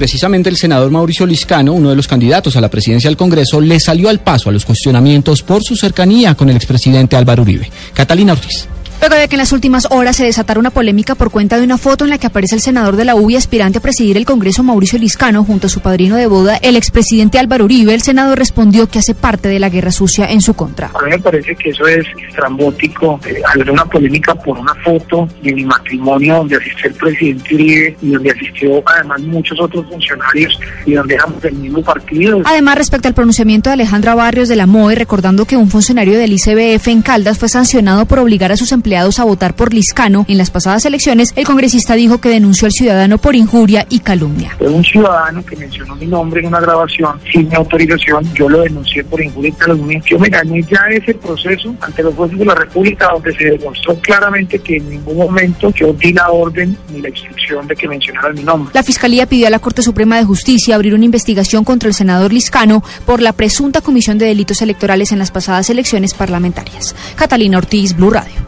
Precisamente el senador Mauricio Liscano, uno de los candidatos a la presidencia del Congreso, le salió al paso a los cuestionamientos por su cercanía con el expresidente Álvaro Uribe. Catalina Ortiz. Luego de que en las últimas horas se desatara una polémica por cuenta de una foto en la que aparece el senador de la UBI aspirante a presidir el Congreso Mauricio Liscano junto a su padrino de boda, el expresidente Álvaro Uribe, el senador respondió que hace parte de la guerra sucia en su contra. A mí me parece que eso es estrambótico, eh, haber una polémica por una foto de mi matrimonio donde asistió el presidente Uribe y donde asistió además muchos otros funcionarios y donde éramos del mismo partido. Además, respecto al pronunciamiento de Alejandra Barrios de la MOE, recordando que un funcionario del ICBF en Caldas fue sancionado por obligar a sus empleados a votar por Liscano en las pasadas elecciones, el congresista dijo que denunció al ciudadano por injuria y calumnia. Fue un ciudadano que mencionó mi nombre en una grabación sin mi autorización, yo lo denuncié por injuria y calumnia. Yo me gané ya ese proceso ante los jueces de la República donde se demostró claramente que en ningún momento yo di la orden ni la instrucción de que mencionara mi nombre. La Fiscalía pidió a la Corte Suprema de Justicia abrir una investigación contra el senador Liscano por la presunta comisión de delitos electorales en las pasadas elecciones parlamentarias. Catalina Ortiz, Blue Radio.